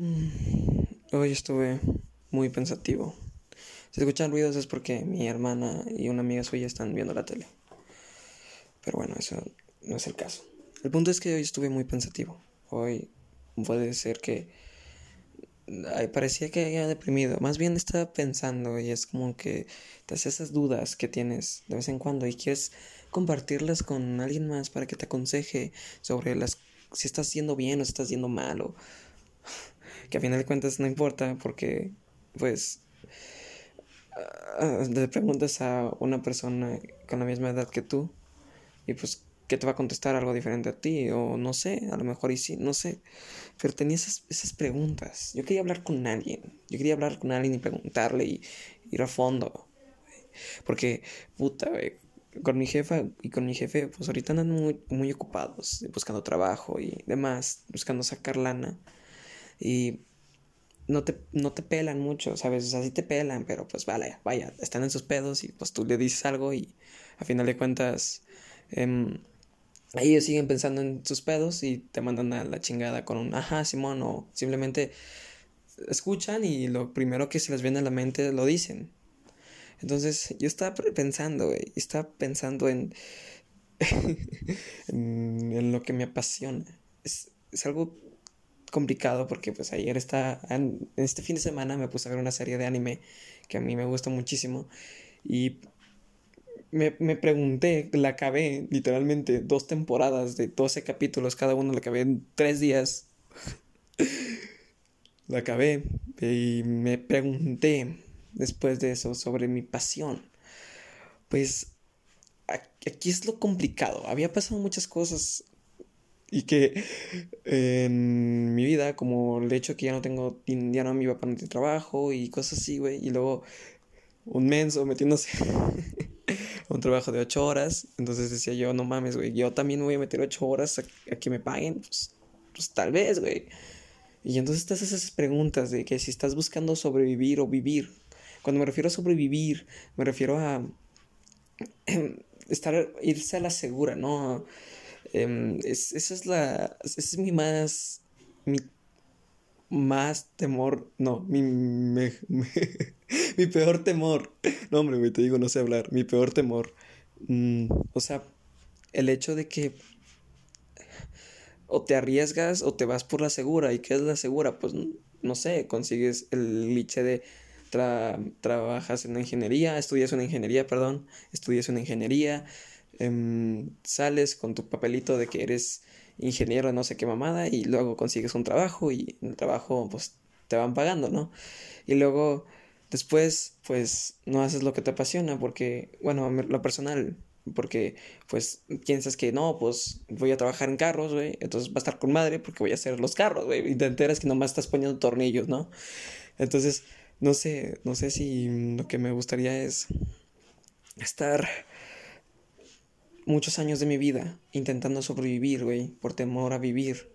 Mm, hoy estuve muy pensativo. Si escuchan ruidos es porque mi hermana y una amiga suya están viendo la tele. Pero bueno, eso no es el caso. El punto es que hoy estuve muy pensativo. Hoy puede ser que parecía que había deprimido. Más bien estaba pensando y es como que te hace esas dudas que tienes de vez en cuando y quieres compartirlas con alguien más para que te aconseje sobre las si estás haciendo bien o si estás haciendo mal o que a final de cuentas no importa porque pues le preguntas a una persona con la misma edad que tú y pues que te va a contestar algo diferente a ti o no sé, a lo mejor y sí, no sé. Pero tenía esas, esas preguntas. Yo quería hablar con alguien. Yo quería hablar con alguien y preguntarle y ir a fondo. Porque, puta, con mi jefa y con mi jefe, pues ahorita andan muy, muy ocupados, buscando trabajo y demás, buscando sacar lana. Y no te, no te pelan mucho, ¿sabes? O sea, te pelan, pero pues vale, vaya, están en sus pedos y pues tú le dices algo y a final de cuentas eh, ellos siguen pensando en sus pedos y te mandan a la chingada con un ajá, Simón, o simplemente escuchan y lo primero que se les viene a la mente lo dicen. Entonces yo estaba pensando, güey, estaba pensando en, en, lo que me apasiona. Es, es, algo complicado porque pues ayer está, en este fin de semana me puse a ver una serie de anime que a mí me gusta muchísimo y me, me, pregunté, la acabé literalmente dos temporadas de 12 capítulos, cada uno la acabé en tres días. la acabé y me pregunté después de eso sobre mi pasión. Pues aquí es lo complicado. Había pasado muchas cosas y que en mi vida, como el hecho que ya no tengo, ya no me iba para el trabajo y cosas así, güey, y luego un menso metiéndose un trabajo de ocho horas. Entonces decía yo, no mames, güey, yo también voy a meter ocho horas a, que me paguen. Pues, pues, tal vez, güey. Y entonces haces esas preguntas de que si estás buscando sobrevivir o vivir. Cuando me refiero a sobrevivir, me refiero a em, estar, irse a la segura, ¿no? Em, es, esa es la, ese es mi más, mi más temor, no, mi, mi peor temor. No, hombre, güey, te digo, no sé hablar. Mi peor temor. Mm, o sea, el hecho de que o te arriesgas o te vas por la segura. ¿Y qué es la segura? Pues no sé, consigues el liche de trabajas en ingeniería, estudias una ingeniería, perdón, estudias una ingeniería, em, sales con tu papelito de que eres ingeniero no sé qué mamada y luego consigues un trabajo y el trabajo pues te van pagando, ¿no? Y luego después pues no haces lo que te apasiona porque, bueno, lo personal, porque pues piensas que no, pues voy a trabajar en carros, güey, entonces va a estar con madre porque voy a hacer los carros, güey, y te enteras que nomás estás poniendo tornillos, ¿no? Entonces, no sé, no sé si lo que me gustaría es estar muchos años de mi vida intentando sobrevivir, güey, por temor a vivir.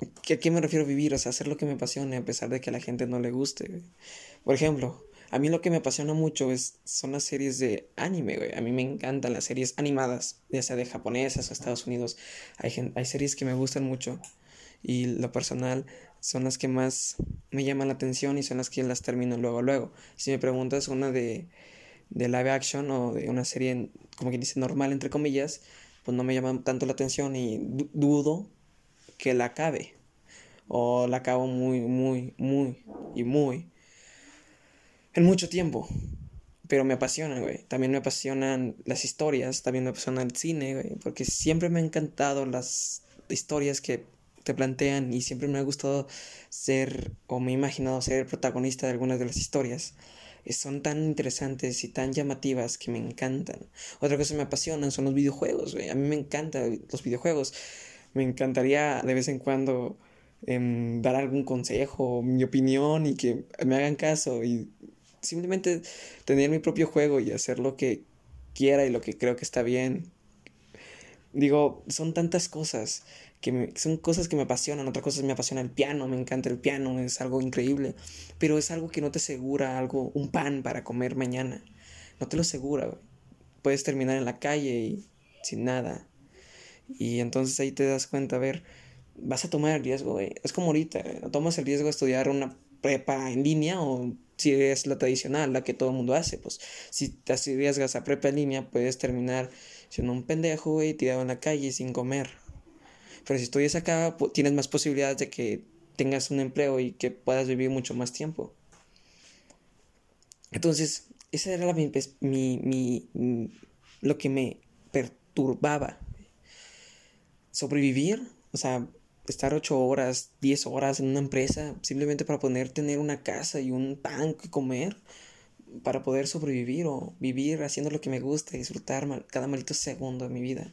¿A qué me refiero a vivir? O sea, hacer lo que me apasione a pesar de que a la gente no le guste, Por ejemplo, a mí lo que me apasiona mucho es, son las series de anime, güey. A mí me encantan las series animadas, ya sea de japonesas o Estados Unidos. Hay, hay series que me gustan mucho y lo personal son las que más me llaman la atención y son las que las termino luego, luego. Si me preguntas una de de live action o de una serie, como quien dice, normal, entre comillas, pues no me llama tanto la atención y dudo que la acabe. O la acabo muy, muy, muy y muy. En mucho tiempo. Pero me apasionan, güey. También me apasionan las historias, también me apasiona el cine, güey. Porque siempre me han encantado las historias que te plantean y siempre me ha gustado ser o me he imaginado ser el protagonista de algunas de las historias son tan interesantes y tan llamativas que me encantan. Otra cosa que me apasionan son los videojuegos, A mí me encantan los videojuegos. Me encantaría de vez en cuando em, dar algún consejo, mi opinión y que me hagan caso y simplemente tener mi propio juego y hacer lo que quiera y lo que creo que está bien. Digo, son tantas cosas que son cosas que me apasionan, otras cosas me apasiona el piano, me encanta el piano, es algo increíble, pero es algo que no te asegura algo, un pan para comer mañana, no te lo asegura, puedes terminar en la calle y sin nada, y entonces ahí te das cuenta, a ver, vas a tomar el riesgo. Es como ahorita, tomas el riesgo de estudiar una prepa en línea o si es la tradicional, la que todo el mundo hace, pues si te arriesgas a prepa en línea puedes terminar siendo un pendejo, güey, tirado en la calle sin comer. Pero si estudias acá, tienes más posibilidades de que tengas un empleo y que puedas vivir mucho más tiempo. Entonces, esa era la, mi, mi, mi, lo que me perturbaba. Sobrevivir, o sea, estar ocho horas, diez horas en una empresa simplemente para poder tener una casa y un pan que comer, para poder sobrevivir o vivir haciendo lo que me gusta, disfrutar cada maldito segundo de mi vida.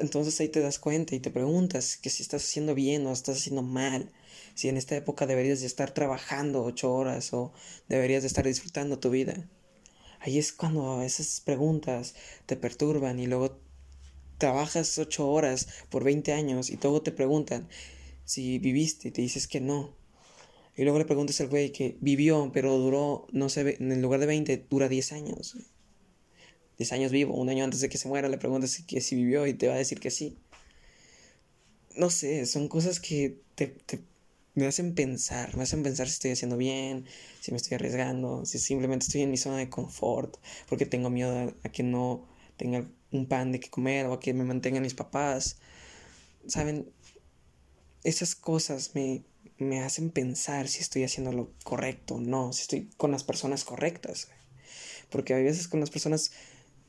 Entonces ahí te das cuenta y te preguntas que si estás haciendo bien o estás haciendo mal, si en esta época deberías de estar trabajando ocho horas o deberías de estar disfrutando tu vida. Ahí es cuando esas preguntas te perturban y luego trabajas ocho horas por 20 años y luego te preguntan si viviste y te dices que no. Y luego le preguntas al güey que vivió, pero duró, no sé, en lugar de 20, dura 10 años. 10 años vivo, un año antes de que se muera, le preguntas si, si vivió y te va a decir que sí. No sé, son cosas que te, me hacen pensar, me hacen pensar si estoy haciendo bien, si me estoy arriesgando, si simplemente estoy en mi zona de confort, porque tengo miedo a que no tenga un pan de que comer o a que me mantengan mis papás. Saben, esas cosas me, me hacen pensar si estoy haciendo lo correcto o no, si estoy con las personas correctas. Porque a veces con las personas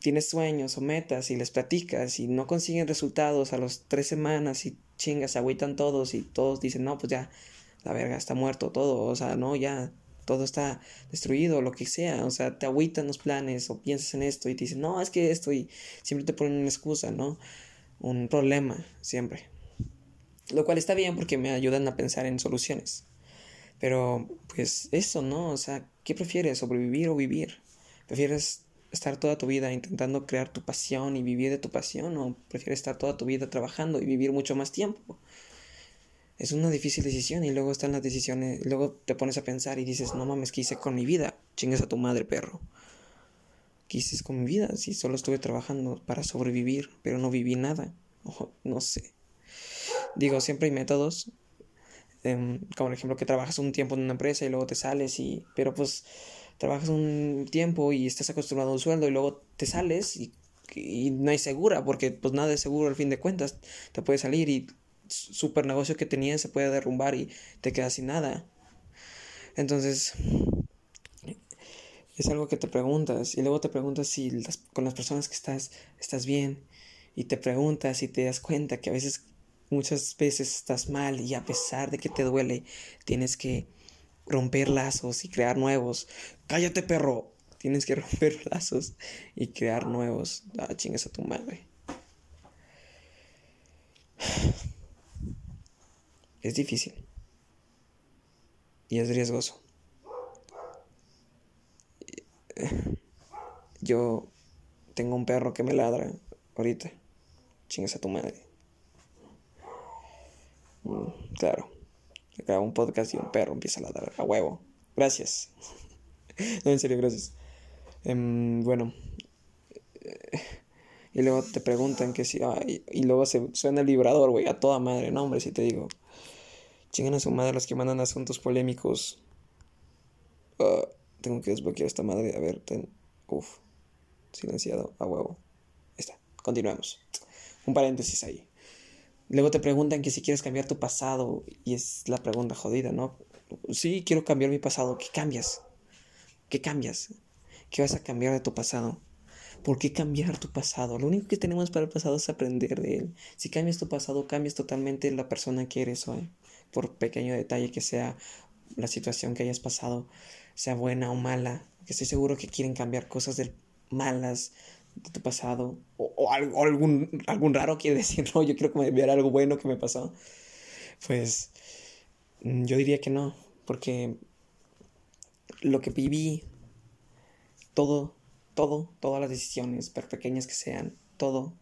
tienes sueños o metas y les platicas y no consiguen resultados a las tres semanas y chingas, se agüitan todos y todos dicen, no, pues ya, la verga está muerto todo, o sea, no, ya, todo está destruido, lo que sea, o sea, te agüitan los planes o piensas en esto y te dicen, no, es que esto y siempre te ponen una excusa, ¿no? Un problema, siempre. Lo cual está bien porque me ayudan a pensar en soluciones. Pero, pues eso, ¿no? O sea, ¿qué prefieres, sobrevivir o vivir? ¿Prefieres estar toda tu vida intentando crear tu pasión y vivir de tu pasión o prefieres estar toda tu vida trabajando y vivir mucho más tiempo? es una difícil decisión y luego están las decisiones, luego te pones a pensar y dices, no mames, ¿qué hice con mi vida? Chingas a tu madre, perro. ¿Qué hice con mi vida? Si solo estuve trabajando para sobrevivir, pero no viví nada. no sé. Digo, siempre hay métodos. Em, como por ejemplo que trabajas un tiempo en una empresa y luego te sales y... Pero pues trabajas un tiempo y estás acostumbrado a un sueldo y luego te sales y, no hay segura porque pues nada es seguro al fin de cuentas. Te puedes salir y super negocio que tenías se puede derrumbar y te quedas sin nada. Entonces, es algo que te preguntas y luego te preguntas si con las personas que estás estás bien y te preguntas y te das cuenta que a veces muchas veces estás mal y a pesar de que te duele tienes que romper lazos y crear nuevos. Cállate perro, tienes que romper lazos y crear nuevos. Ah, chingas a tu madre. Es difícil. Y es riesgoso. Yo tengo un perro que me ladra ahorita. Chingas a tu madre. Mm, claro. Un podcast y un perro empieza a ladrar a huevo. Gracias. no, en serio, gracias. Em, bueno. Y luego te preguntan que si. y luego se suena el vibrador, güey, a toda madre. No, hombre, si te digo. Chingan a su madre los que mandan asuntos polémicos. Ah, tengo que desbloquear esta madre. A ver, ten. Uf. Silenciado. A huevo. Está. Continuamos. Un paréntesis ahí. Luego te preguntan que si quieres cambiar tu pasado. Y es la pregunta jodida, ¿no? Sí, quiero cambiar mi pasado. ¿Qué cambias? ¿Qué cambias? ¿Qué vas a cambiar de tu pasado? ¿Por qué cambiar tu pasado? Lo único que tenemos para el pasado es aprender de él. Si cambias tu pasado, cambias totalmente la persona que eres hoy por pequeño detalle que sea la situación que hayas pasado, sea buena o mala, que estoy seguro que quieren cambiar cosas de malas de tu pasado, o, algún, algún raro quiere decir, no, yo quiero cambiar algo bueno que me pasó, pues mm, yo diría que no, porque lo que viví, todo, todo, todas las decisiones, por pequeñas que sean, todo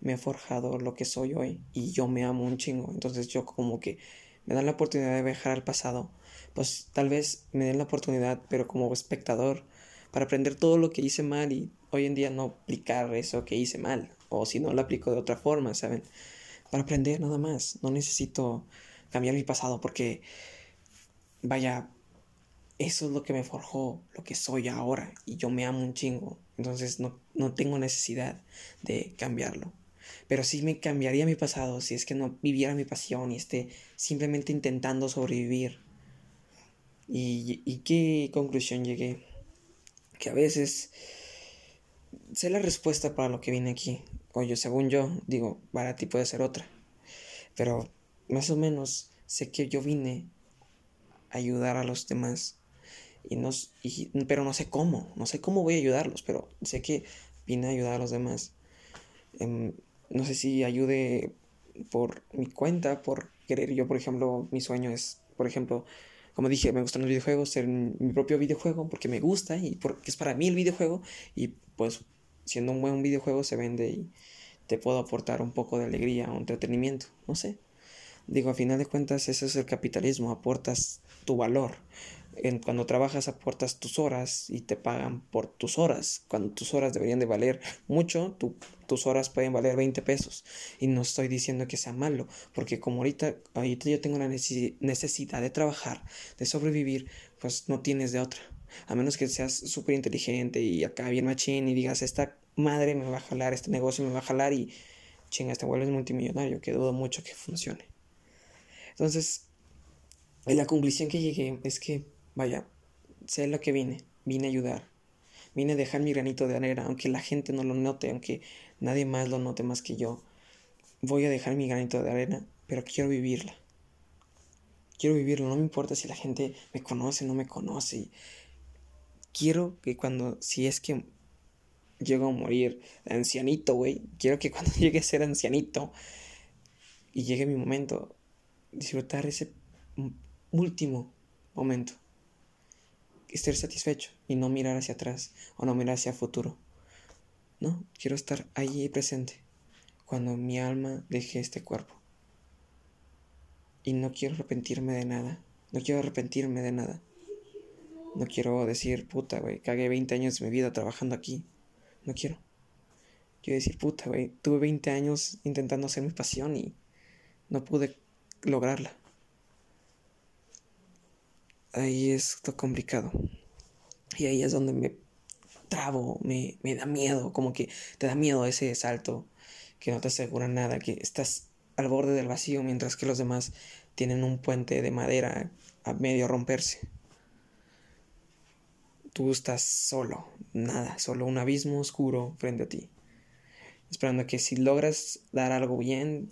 me ha forjado lo que soy hoy y yo me amo un chingo. Entonces yo como que me dan la oportunidad de viajar al pasado, pues tal vez me den la oportunidad, pero como espectador, para aprender todo lo que hice mal y hoy en día no aplicar eso que hice mal, o si no lo aplico de otra forma, ¿saben? para aprender nada más. No necesito cambiar mi pasado porque, vaya, eso es lo que me forjó lo que soy ahora y yo me amo un chingo. Entonces no, no tengo necesidad de cambiarlo. Pero sí me cambiaría mi pasado si es que no viviera mi pasión y esté simplemente intentando sobrevivir. ¿Y, y qué conclusión llegué? Que a veces sé la respuesta para lo que vine aquí. Oye, según yo, digo, para ti puede ser otra. Pero más o menos sé que yo vine a ayudar a los demás. Y no, pero no sé cómo, no sé cómo voy a ayudarlos, pero sé que vine a ayudar a los demás. Em, no sé si ayude por mi cuenta, por querer. Yo, por ejemplo, mi sueño es, por ejemplo, como dije, me gustan los videojuegos, ser mi propio videojuego porque me gusta y porque es para mí el videojuego y pues siendo un buen videojuego se vende y te puedo aportar un poco de alegría o entretenimiento, no sé. Digo, a final de cuentas, ese es el capitalismo, aportas tu valor. Cuando trabajas aportas tus horas y te pagan por tus horas. Cuando tus horas deberían de valer mucho, tus horas pueden valer 20 pesos. Y no estoy diciendo que sea malo, porque como ahorita, ahorita yo tengo la necesidad de trabajar, de sobrevivir, pues no tienes de otra. A menos que seas súper inteligente y acá bien machín y digas, esta madre me va a jalar, este negocio me va a jalar y chingas, te vuelves multimillonario, que dudo mucho que funcione. Entonces, la conclusión que llegué es que, vaya, sé lo que vine, vine a ayudar, vine a dejar mi granito de arena, aunque la gente no lo note, aunque nadie más lo note más que yo. Voy a dejar mi granito de arena, pero quiero vivirla. Quiero vivirlo, no me importa si la gente me conoce no me conoce. Quiero que cuando, si es que llego a morir ancianito, güey, quiero que cuando llegue a ser ancianito y llegue mi momento, disfrutar ese último momento. Estar satisfecho y no mirar hacia atrás o no mirar hacia futuro. No, quiero estar allí presente cuando mi alma deje este cuerpo. Y no quiero arrepentirme de nada. No quiero arrepentirme de nada. No quiero decir, puta, güey, cagué 20 años de mi vida trabajando aquí. No quiero. Quiero decir, puta, güey, tuve 20 años intentando hacer mi pasión y no pude lograrla. Ahí es lo complicado. Y ahí es donde me trabo, me, me da miedo, como que te da miedo ese salto que no te asegura nada, que estás al borde del vacío mientras que los demás tienen un puente de madera a medio romperse. Tú estás solo, nada, solo un abismo oscuro frente a ti. Esperando que si logras dar algo bien,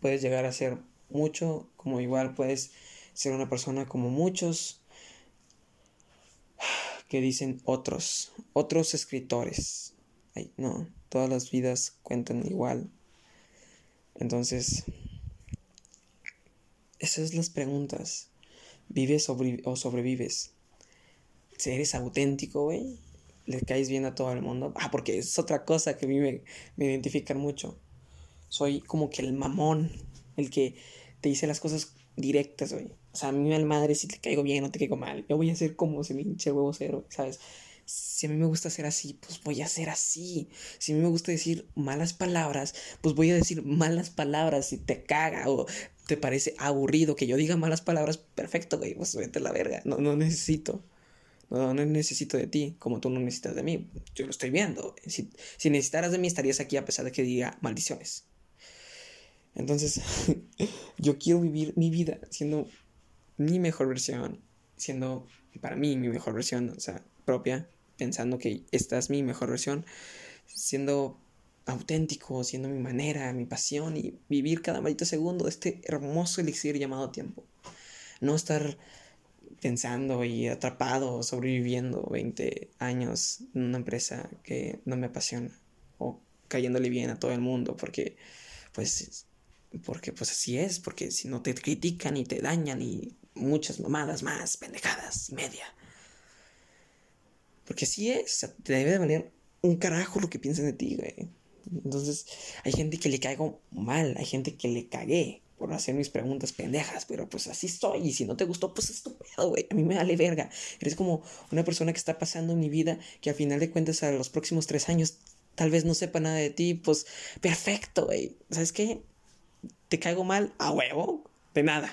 puedes llegar a ser mucho, como igual puedes ser una persona como muchos que dicen otros, otros escritores. Ay, no, todas las vidas cuentan igual. Entonces, esas son las preguntas. ¿Vives o sobrevives? Eres auténtico, güey, le caes bien a todo el mundo. Ah, porque es otra cosa que a mí me, me identifican mucho. Soy como que el mamón, el que te dice las cosas directas, güey. Sea, a mí me madre si te caigo bien o te caigo mal. Yo voy a ser como si me huevo cero, ¿sabes? Si a mí me gusta ser así, pues voy a ser así. Si a mí me gusta decir malas palabras, pues voy a decir malas palabras. Si te caga o te parece aburrido que yo diga malas palabras, perfecto, güey, pues vete a la verga. No, no necesito. No, no necesito de ti, como tú no necesitas de mí. Yo lo estoy viendo. Si, si necesitaras de mí, estarías aquí a pesar de que diga maldiciones. Entonces, yo quiero vivir mi vida siendo mi mejor versión, siendo para mí mi mejor versión, o sea, propia, pensando que esta es mi mejor versión, siendo auténtico, siendo mi manera, mi pasión y vivir cada maldito segundo de este hermoso elixir llamado tiempo. No estar pensando y atrapado, sobreviviendo 20 años en una empresa que no me apasiona o cayéndole bien a todo el mundo porque pues porque pues así es, porque si no te critican y te dañan y muchas mamadas más, pendejadas, media. Porque así es, te debe de valer un carajo lo que piensan de ti, güey. Entonces, hay gente que le caigo mal, hay gente que le cagué por hacer mis preguntas pendejas, pero pues así estoy. Y si no te gustó, pues estúpido, güey. A mí me vale verga. Eres como una persona que está pasando en mi vida que al final de cuentas a los próximos tres años tal vez no sepa nada de ti, pues perfecto, güey. ¿Sabes qué? ¿Te caigo mal? A huevo. De nada.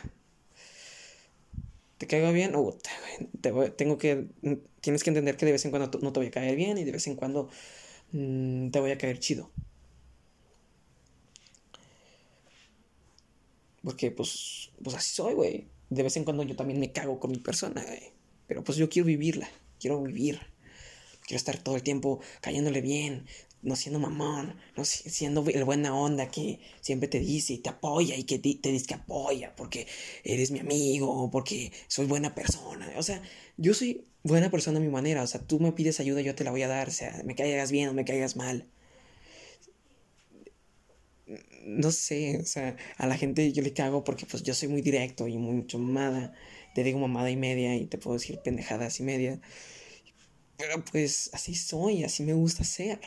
¿Te caigo bien? Uh, tengo que. Tienes que entender que de vez en cuando no te voy a caer bien y de vez en cuando mm, te voy a caer chido. Porque, pues, pues así soy, güey. De vez en cuando yo también me cago con mi persona, güey. Pero pues yo quiero vivirla. Quiero vivir. Quiero estar todo el tiempo cayéndole bien, no siendo mamón, no siendo el buena onda que siempre te dice y te apoya y que te, dice que apoya porque eres mi amigo porque soy buena persona. O sea, yo soy buena persona a mi manera. O sea, tú me pides ayuda, yo te la voy a dar. O sea, me caigas bien o me caigas mal. No sé, o sea, a la gente yo le cago porque pues yo soy muy directo y mucho mamada. Te digo mamada y media y te puedo decir pendejadas y media. Pero pues así soy, así me gusta ser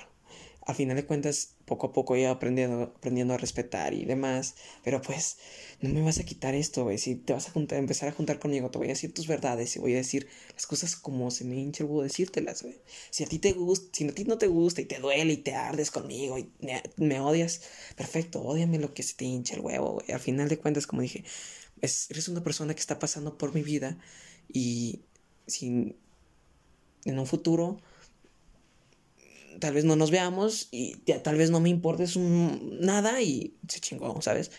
al final de cuentas, poco a poco he ido aprendiendo, aprendiendo a respetar y demás. Pero pues, no me vas a quitar esto, güey. Si te vas a empezar a juntar conmigo, te voy a decir tus verdades y voy a decir las cosas como se me hincha el huevo decírtelas, güey. Si a ti te gusta, si a ti no te gusta y te duele y te ardes conmigo y me, odias, perfecto, odiame lo que se te hincha el huevo, güey. Al final de cuentas, como dije, es, eres una persona que está pasando por mi vida y sin en un futuro tal vez no nos veamos y tal vez no me importes nada y se chingó, ¿sabes?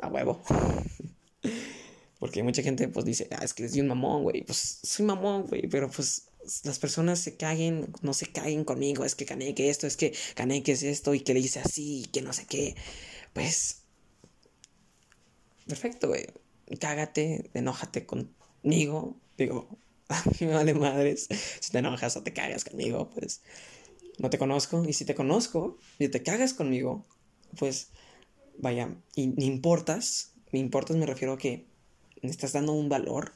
A huevo. Porque mucha gente pues dice, ah, es que eres un mamón, güey. Pues soy mamón, güey, pero pues las personas se caguen, no se caguen conmigo, es que gané que esto, es que gané que es esto y que le hice así, que no sé qué. Pues, perfecto, güey. Cágate, enójate conmigo. Digo, a mí me vale madres. Si te enojas o te cagas conmigo, pues no te conozco, y si te conozco y te cagas conmigo, pues vaya, y me importas, me importas me refiero a que me estás dando un valor.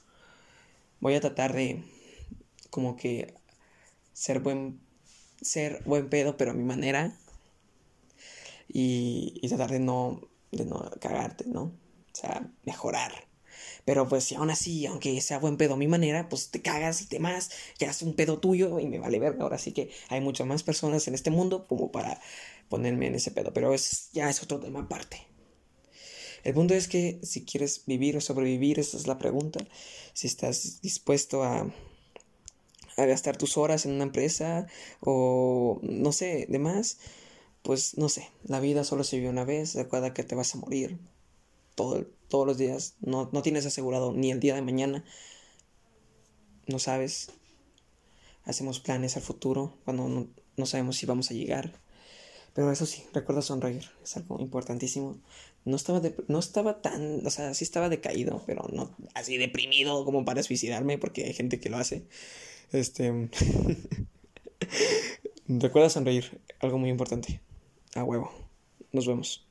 Voy a tratar de como que ser buen ser buen pedo, pero a mi manera. Y, y tratar de no de no cagarte, ¿no? O sea, mejorar. Pero pues si aún así, aunque sea buen pedo a mi manera, pues te cagas y te más, que haces un pedo tuyo y me vale verga. Ahora sí que hay muchas más personas en este mundo como para ponerme en ese pedo. Pero es, ya es otro tema aparte. El punto es que si quieres vivir o sobrevivir, esa es la pregunta. Si estás dispuesto a, a gastar tus horas en una empresa o no sé, demás, pues no sé, la vida solo se vive una vez, recuerda que te vas a morir todo, todos los días. No, tienes asegurado ni el día de mañana. No sabes. Hacemos planes al futuro cuando no, sabemos si vamos a llegar. Pero eso sí, recuerda sonreír. Es algo importantísimo. No estaba, no estaba tan, o sea, sí estaba decaído, pero no así deprimido como para suicidarme, porque hay gente que lo hace. Este. recuerda sonreír, algo muy importante. A huevo. Nos vemos.